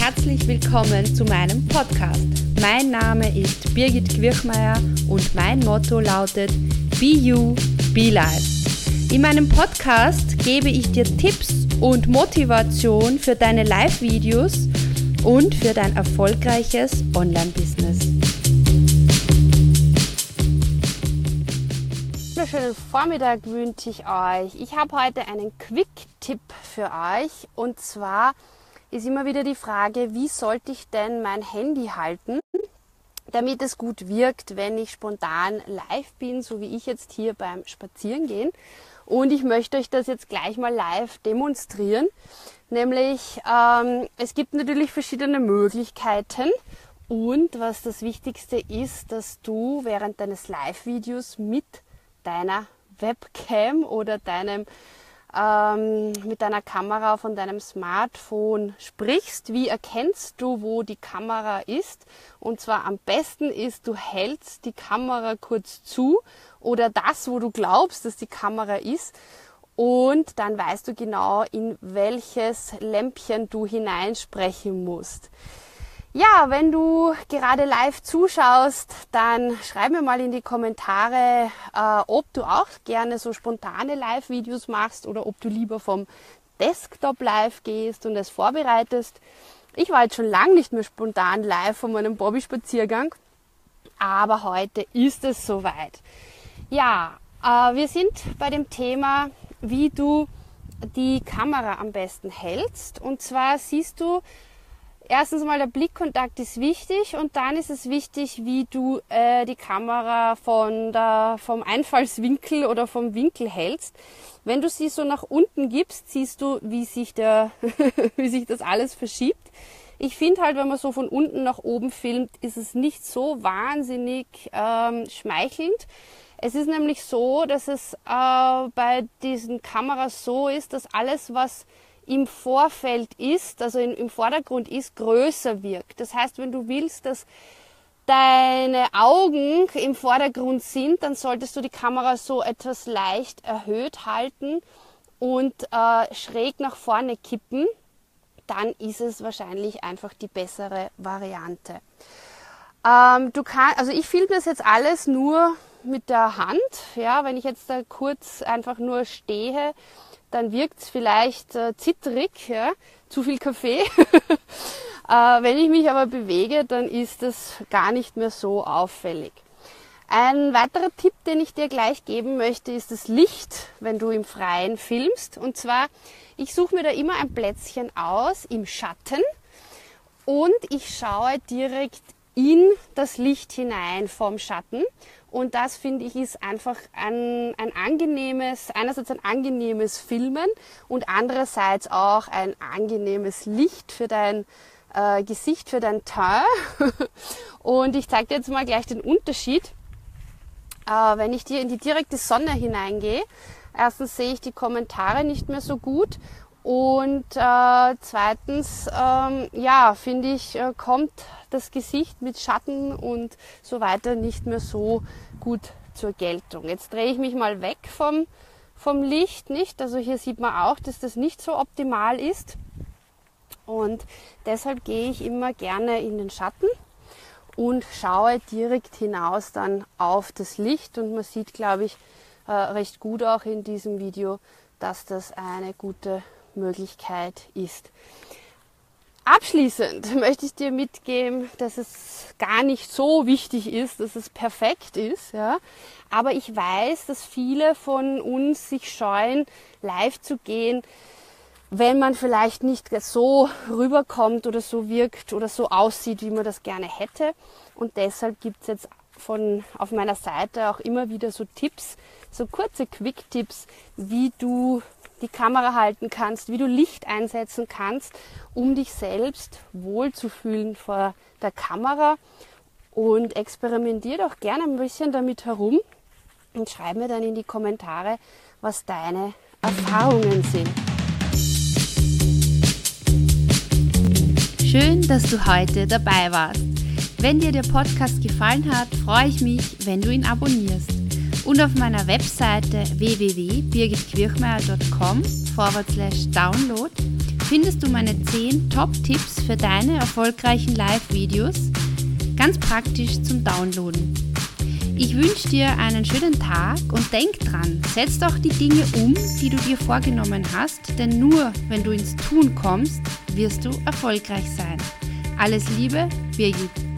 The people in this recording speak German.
herzlich willkommen zu meinem Podcast. Mein Name ist Birgit Quirchmeier und mein Motto lautet Be You, Be Life. In meinem Podcast gebe ich dir Tipps und Motivation für deine Live-Videos und für dein erfolgreiches Online-Business. Wunderschönen Vormittag wünsche ich euch. Ich habe heute einen Quick-Tipp für euch und zwar ist immer wieder die Frage, wie sollte ich denn mein Handy halten, damit es gut wirkt, wenn ich spontan live bin, so wie ich jetzt hier beim Spazierengehen. Und ich möchte euch das jetzt gleich mal live demonstrieren. Nämlich, ähm, es gibt natürlich verschiedene Möglichkeiten. Und was das Wichtigste ist, dass du während deines Live-Videos mit deiner Webcam oder deinem ähm, mit deiner Kamera von deinem Smartphone sprichst. Wie erkennst du, wo die Kamera ist? Und zwar am besten ist, du hältst die Kamera kurz zu oder das, wo du glaubst, dass die Kamera ist. Und dann weißt du genau, in welches Lämpchen du hineinsprechen musst. Ja, wenn du gerade live zuschaust, dann schreib mir mal in die Kommentare, äh, ob du auch gerne so spontane Live-Videos machst oder ob du lieber vom Desktop live gehst und es vorbereitest. Ich war jetzt schon lange nicht mehr spontan live von meinem Bobby-Spaziergang, aber heute ist es soweit. Ja, äh, wir sind bei dem Thema, wie du die Kamera am besten hältst. Und zwar siehst du, erstens mal der Blickkontakt ist wichtig und dann ist es wichtig, wie du äh, die Kamera von der, vom Einfallswinkel oder vom Winkel hältst. Wenn du sie so nach unten gibst, siehst du, wie sich, der, wie sich das alles verschiebt. Ich finde halt, wenn man so von unten nach oben filmt, ist es nicht so wahnsinnig ähm, schmeichelnd. Es ist nämlich so, dass es äh, bei diesen Kameras so ist, dass alles, was im Vorfeld ist, also im Vordergrund ist, größer wirkt. Das heißt, wenn du willst, dass deine Augen im Vordergrund sind, dann solltest du die Kamera so etwas leicht erhöht halten und äh, schräg nach vorne kippen. Dann ist es wahrscheinlich einfach die bessere Variante. Ähm, du kannst, also ich filme das jetzt alles nur mit der Hand. Ja, wenn ich jetzt da kurz einfach nur stehe dann wirkt es vielleicht äh, zitterig, ja, zu viel Kaffee. äh, wenn ich mich aber bewege, dann ist es gar nicht mehr so auffällig. Ein weiterer Tipp, den ich dir gleich geben möchte, ist das Licht, wenn du im Freien filmst. Und zwar, ich suche mir da immer ein Plätzchen aus im Schatten und ich schaue direkt in das Licht hinein vom Schatten und das finde ich ist einfach ein, ein angenehmes, einerseits ein angenehmes Filmen und andererseits auch ein angenehmes Licht für dein äh, Gesicht, für dein Teint. und ich zeige dir jetzt mal gleich den Unterschied. Äh, wenn ich dir in die direkte Sonne hineingehe, erstens sehe ich die Kommentare nicht mehr so gut und äh, zweitens, ähm, ja, finde ich, äh, kommt das Gesicht mit Schatten und so weiter nicht mehr so gut zur Geltung. Jetzt drehe ich mich mal weg vom, vom Licht, nicht? Also hier sieht man auch, dass das nicht so optimal ist. Und deshalb gehe ich immer gerne in den Schatten und schaue direkt hinaus dann auf das Licht. Und man sieht, glaube ich, äh, recht gut auch in diesem Video, dass das eine gute Möglichkeit ist. Abschließend möchte ich dir mitgeben, dass es gar nicht so wichtig ist, dass es perfekt ist, ja. Aber ich weiß, dass viele von uns sich scheuen, live zu gehen, wenn man vielleicht nicht so rüberkommt oder so wirkt oder so aussieht, wie man das gerne hätte. Und deshalb gibt es jetzt von, auf meiner Seite auch immer wieder so Tipps, so kurze Quick-Tipps, wie du die Kamera halten kannst, wie du Licht einsetzen kannst, um dich selbst wohlzufühlen vor der Kamera. Und experimentier doch gerne ein bisschen damit herum und schreib mir dann in die Kommentare, was deine Erfahrungen sind. Schön, dass du heute dabei warst. Wenn dir der Podcast gefallen hat, freue ich mich, wenn du ihn abonnierst. Und auf meiner Webseite www.birgitquirchmeier.com forward slash download findest du meine 10 Top-Tipps für deine erfolgreichen Live-Videos, ganz praktisch zum Downloaden. Ich wünsche dir einen schönen Tag und denk dran, setz doch die Dinge um, die du dir vorgenommen hast, denn nur wenn du ins Tun kommst, wirst du erfolgreich sein. Alles Liebe, Birgit.